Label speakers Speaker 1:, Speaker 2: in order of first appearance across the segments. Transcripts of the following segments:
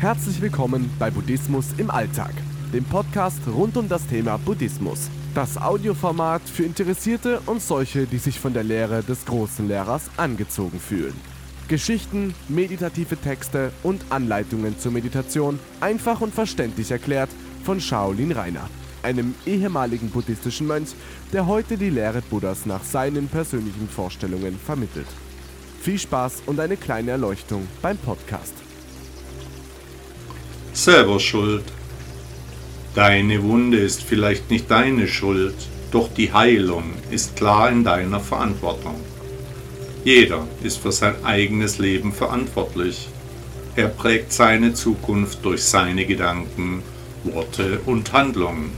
Speaker 1: Herzlich willkommen bei Buddhismus im Alltag, dem Podcast rund um das Thema Buddhismus. Das Audioformat für Interessierte und solche, die sich von der Lehre des großen Lehrers angezogen fühlen. Geschichten, meditative Texte und Anleitungen zur Meditation einfach und verständlich erklärt von Shaolin Rainer, einem ehemaligen buddhistischen Mönch, der heute die Lehre Buddhas nach seinen persönlichen Vorstellungen vermittelt. Viel Spaß und eine kleine Erleuchtung beim Podcast.
Speaker 2: Selber schuld. Deine Wunde ist vielleicht nicht deine Schuld, doch die Heilung ist klar in deiner Verantwortung. Jeder ist für sein eigenes Leben verantwortlich. Er prägt seine Zukunft durch seine Gedanken, Worte und Handlungen.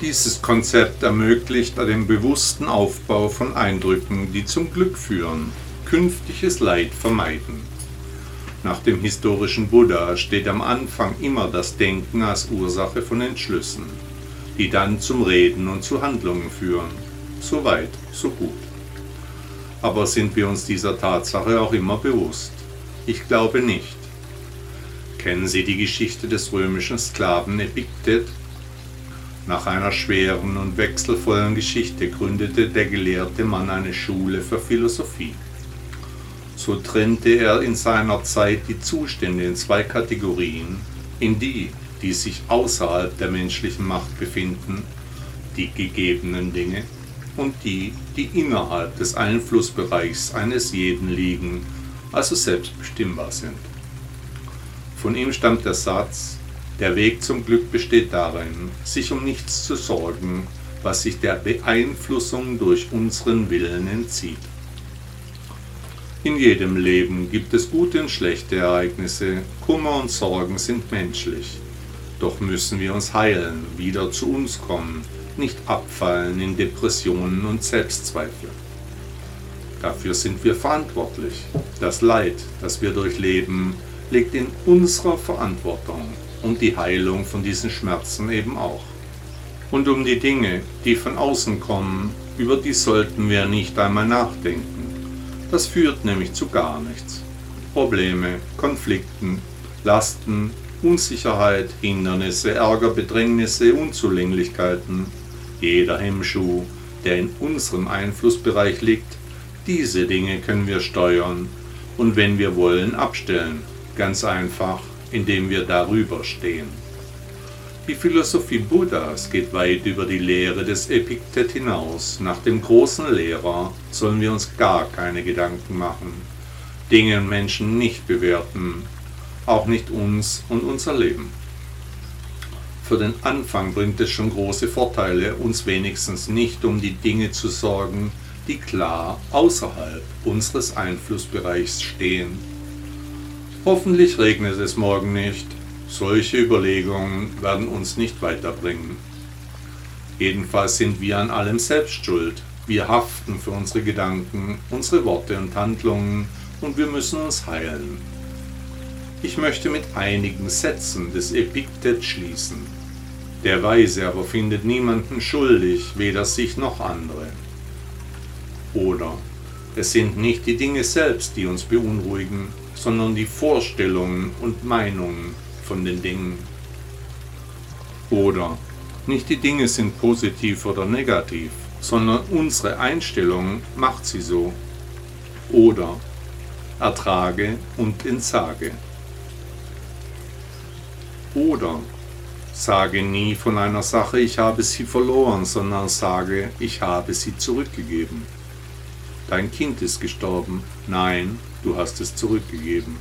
Speaker 2: Dieses Konzept ermöglicht den bewussten Aufbau von Eindrücken, die zum Glück führen, künftiges Leid vermeiden. Nach dem historischen Buddha steht am Anfang immer das Denken als Ursache von Entschlüssen, die dann zum Reden und zu Handlungen führen. So weit, so gut. Aber sind wir uns dieser Tatsache auch immer bewusst? Ich glaube nicht. Kennen Sie die Geschichte des römischen Sklaven Epiktet? Nach einer schweren und wechselvollen Geschichte gründete der gelehrte Mann eine Schule für Philosophie. So trennte er in seiner Zeit die Zustände in zwei Kategorien, in die, die sich außerhalb der menschlichen Macht befinden, die gegebenen Dinge, und die, die innerhalb des Einflussbereichs eines jeden liegen, also selbst bestimmbar sind. Von ihm stammt der Satz, der Weg zum Glück besteht darin, sich um nichts zu sorgen, was sich der Beeinflussung durch unseren Willen entzieht. In jedem Leben gibt es gute und schlechte Ereignisse, Kummer und Sorgen sind menschlich. Doch müssen wir uns heilen, wieder zu uns kommen, nicht abfallen in Depressionen und Selbstzweifel. Dafür sind wir verantwortlich. Das Leid, das wir durchleben, liegt in unserer Verantwortung und die Heilung von diesen Schmerzen eben auch. Und um die Dinge, die von außen kommen, über die sollten wir nicht einmal nachdenken. Das führt nämlich zu gar nichts. Probleme, Konflikten, Lasten, Unsicherheit, Hindernisse, Ärger, Bedrängnisse, Unzulänglichkeiten, jeder Hemmschuh, der in unserem Einflussbereich liegt, diese Dinge können wir steuern und wenn wir wollen abstellen, ganz einfach indem wir darüber stehen. Die Philosophie Buddhas geht weit über die Lehre des Epiktet hinaus. Nach dem großen Lehrer sollen wir uns gar keine Gedanken machen, Dinge und Menschen nicht bewerten, auch nicht uns und unser Leben. Für den Anfang bringt es schon große Vorteile, uns wenigstens nicht um die Dinge zu sorgen, die klar außerhalb unseres Einflussbereichs stehen Hoffentlich regnet es morgen nicht. Solche Überlegungen werden uns nicht weiterbringen. Jedenfalls sind wir an allem selbst schuld. Wir haften für unsere Gedanken, unsere Worte und Handlungen und wir müssen uns heilen. Ich möchte mit einigen Sätzen des Epiktet schließen. Der Weise aber findet niemanden schuldig, weder sich noch andere. Oder es sind nicht die Dinge selbst, die uns beunruhigen, sondern die Vorstellungen und Meinungen von den Dingen. Oder nicht die Dinge sind positiv oder negativ, sondern unsere Einstellung macht sie so. Oder ertrage und entsage. Oder sage nie von einer Sache, ich habe sie verloren, sondern sage, ich habe sie zurückgegeben. Dein Kind ist gestorben. Nein, du hast es zurückgegeben.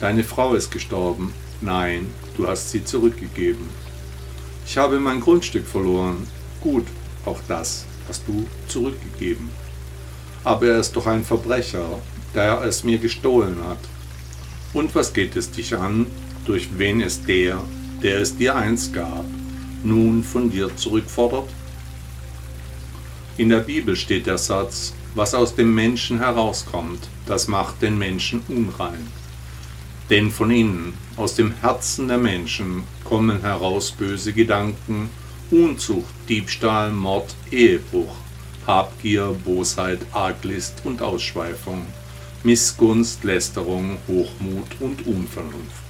Speaker 2: Deine Frau ist gestorben. Nein, du hast sie zurückgegeben. Ich habe mein Grundstück verloren. Gut, auch das hast du zurückgegeben. Aber er ist doch ein Verbrecher, der es mir gestohlen hat. Und was geht es dich an, durch wen es der, der es dir einst gab, nun von dir zurückfordert? In der Bibel steht der Satz, was aus dem Menschen herauskommt, das macht den Menschen unrein. Denn von innen, aus dem Herzen der Menschen, kommen heraus böse Gedanken, Unzucht, Diebstahl, Mord, Ehebruch, Habgier, Bosheit, Arglist und Ausschweifung, Missgunst, Lästerung, Hochmut und Unvernunft.